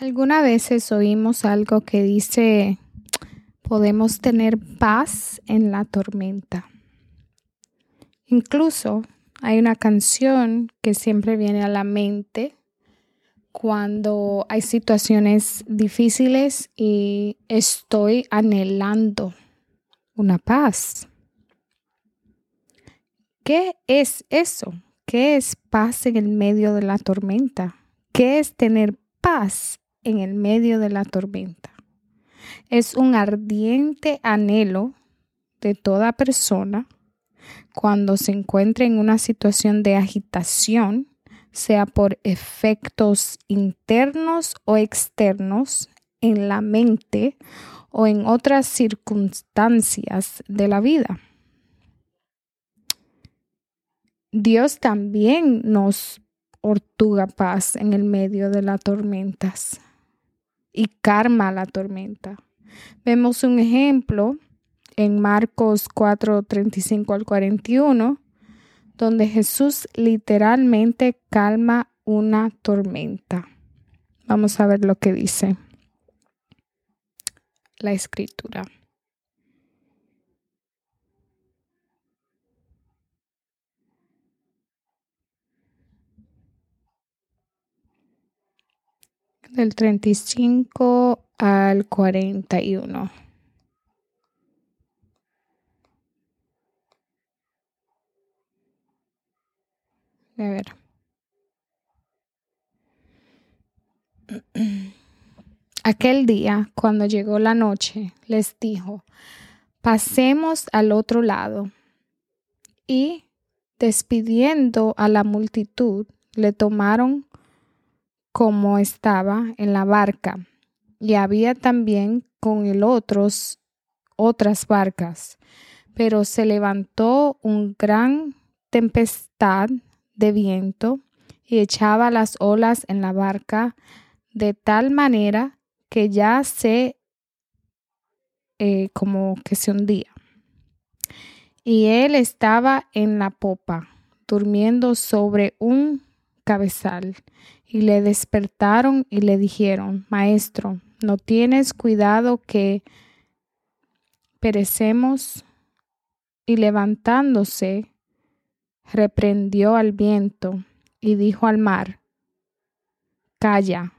Algunas veces oímos algo que dice, podemos tener paz en la tormenta. Incluso hay una canción que siempre viene a la mente cuando hay situaciones difíciles y estoy anhelando una paz. ¿Qué es eso? ¿Qué es paz en el medio de la tormenta? ¿Qué es tener paz en el medio de la tormenta. Es un ardiente anhelo de toda persona cuando se encuentra en una situación de agitación, sea por efectos internos o externos en la mente o en otras circunstancias de la vida. Dios también nos ortuga paz en el medio de las tormentas y karma la tormenta. Vemos un ejemplo en Marcos 4, 35 al 41, donde Jesús literalmente calma una tormenta. Vamos a ver lo que dice la escritura. Del 35 al 41. A ver. Aquel día, cuando llegó la noche, les dijo, pasemos al otro lado. Y, despidiendo a la multitud, le tomaron como estaba en la barca, y había también con el otros otras barcas. Pero se levantó un gran tempestad de viento y echaba las olas en la barca de tal manera que ya se eh, como que se hundía. Y él estaba en la popa, durmiendo sobre un y le despertaron y le dijeron, Maestro, ¿no tienes cuidado que perecemos? Y levantándose, reprendió al viento y dijo al mar, Calla,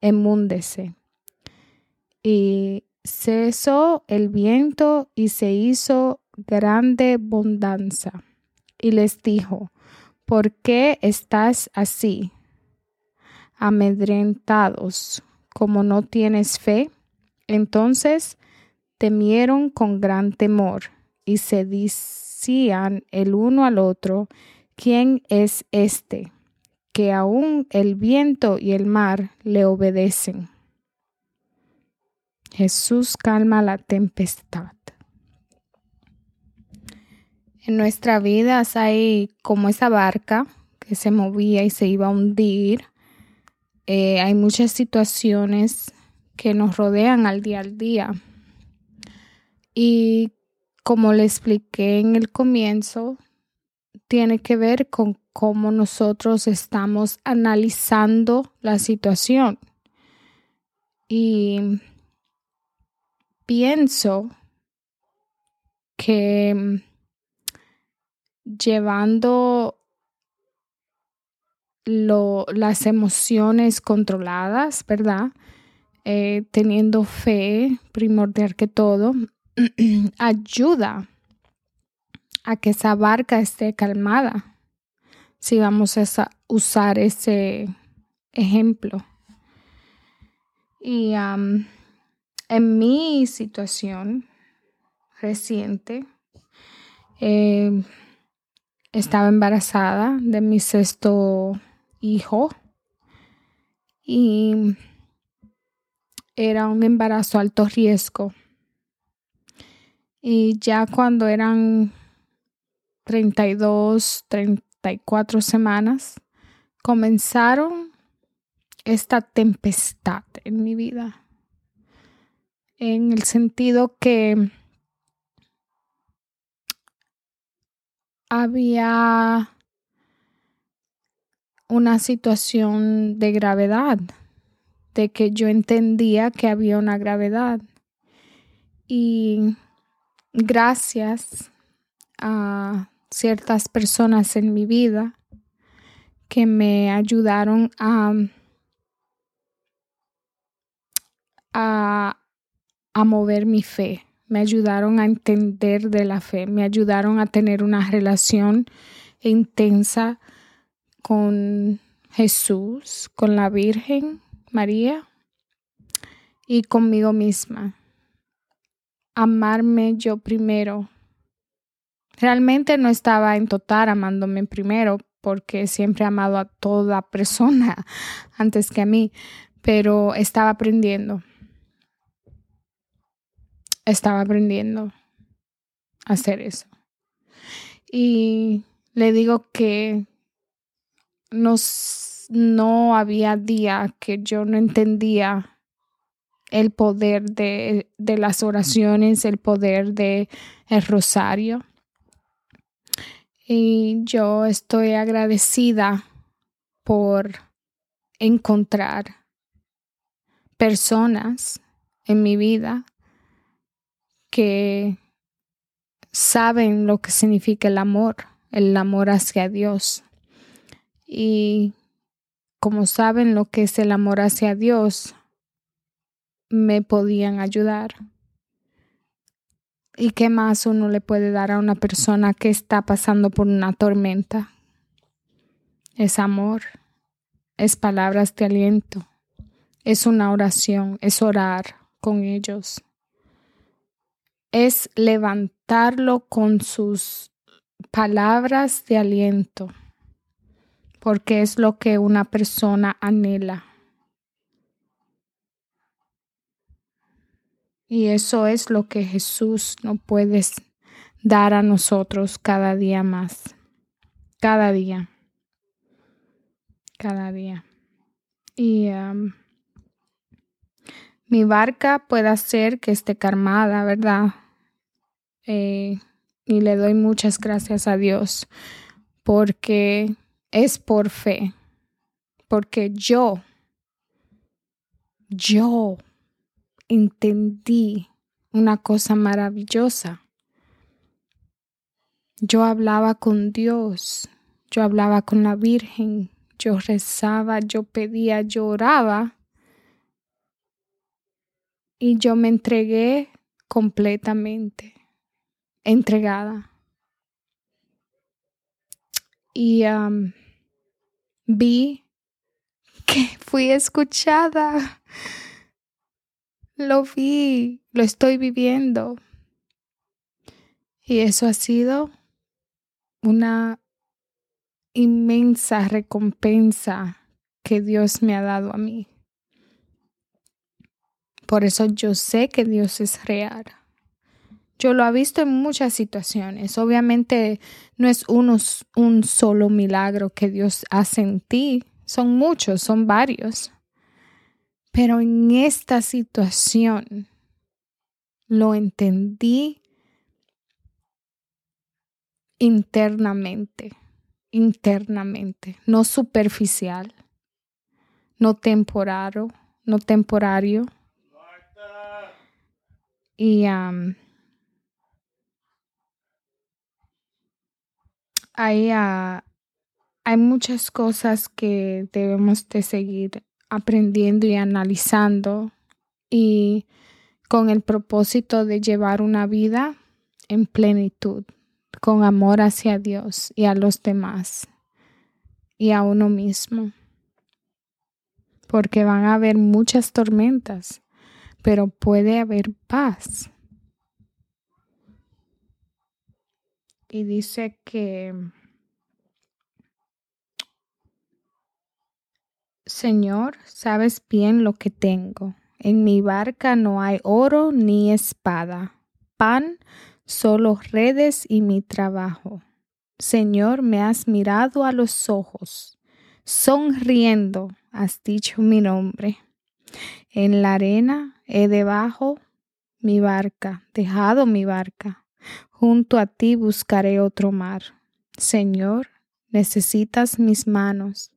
emúndese. Y cesó el viento y se hizo grande bondanza. Y les dijo, ¿por qué estás así? amedrentados, como no tienes fe? Entonces temieron con gran temor y se decían el uno al otro, ¿quién es este? que aún el viento y el mar le obedecen. Jesús calma la tempestad. En nuestra vida hay como esa barca que se movía y se iba a hundir eh, hay muchas situaciones que nos rodean al día al día. Y como le expliqué en el comienzo, tiene que ver con cómo nosotros estamos analizando la situación. Y pienso que llevando las emociones controladas, ¿verdad? Eh, teniendo fe, primordial que todo, ayuda a que esa barca esté calmada. Si vamos a usar ese ejemplo. Y en mi situación reciente, eh, estaba embarazada de mi sexto hijo y era un embarazo alto riesgo. Y ya cuando eran 32, 34 semanas, comenzaron esta tempestad en mi vida. En el sentido que había una situación de gravedad de que yo entendía que había una gravedad. Y gracias a ciertas personas en mi vida que me ayudaron a, a, mover mi fe, me ayudaron a entender de la fe, me ayudaron a tener una relación intensa con Jesús, con la Virgen María y conmigo misma. Amarme yo primero. Realmente no estaba en total amándome primero porque siempre he amado a toda persona antes que a mí, pero estaba aprendiendo. Estaba aprendiendo a hacer eso. Y le digo que no había día que yo no entendía el poder de, de las oraciones, el poder de el rosario. Y yo estoy agradecida por encontrar personas en mi vida que saben lo que significa el amor, el amor hacia Dios. Y como saben lo que es el amor hacia Dios, me podían ayudar. ¿Y qué más uno le puede dar a una persona que está pasando por una tormenta? Es amor, es palabras de aliento, es una oración, es orar con ellos, es levantarlo con sus palabras de aliento porque es lo que una persona anhela. Y eso es lo que Jesús nos puede dar a nosotros cada día más. Cada día. Cada día. Y um, mi barca puede hacer que esté calmada, ¿verdad? Eh, y le doy muchas gracias a Dios porque es por fe, porque yo, yo entendí una cosa maravillosa. Yo hablaba con Dios, yo hablaba con la Virgen, yo rezaba, yo pedía, yo oraba y yo me entregué completamente, entregada. Y vi que fui escuchada. Lo vi, lo estoy viviendo. Y eso ha sido una inmensa recompensa que Dios me ha dado a mí. Por eso yo sé que Dios es real. Yo lo he visto en muchas situaciones. Obviamente no es un solo milagro que Dios hace en ti, son muchos, son varios. Pero en esta situación lo entendí internamente, internamente, no superficial, no temporario, no temporario. Y hay, ah, hay muchas cosas que debemos de seguir aprendiendo y analizando y con el propósito de llevar una vida en plenitud, con amor hacia Dios y a los demás y a uno mismo. Porque van a haber muchas tormentas, pero puede haber paz. Y dice que Señor, sabes bien lo que tengo. En mi barca no hay oro ni espada, pan, solo redes y mi trabajo. Señor, me has mirado a los ojos. Sonriendo has dicho mi nombre. En la arena he debajo mi barca, dejado mi barca. Junto a ti buscaré otro mar. Señor, necesitas mis manos.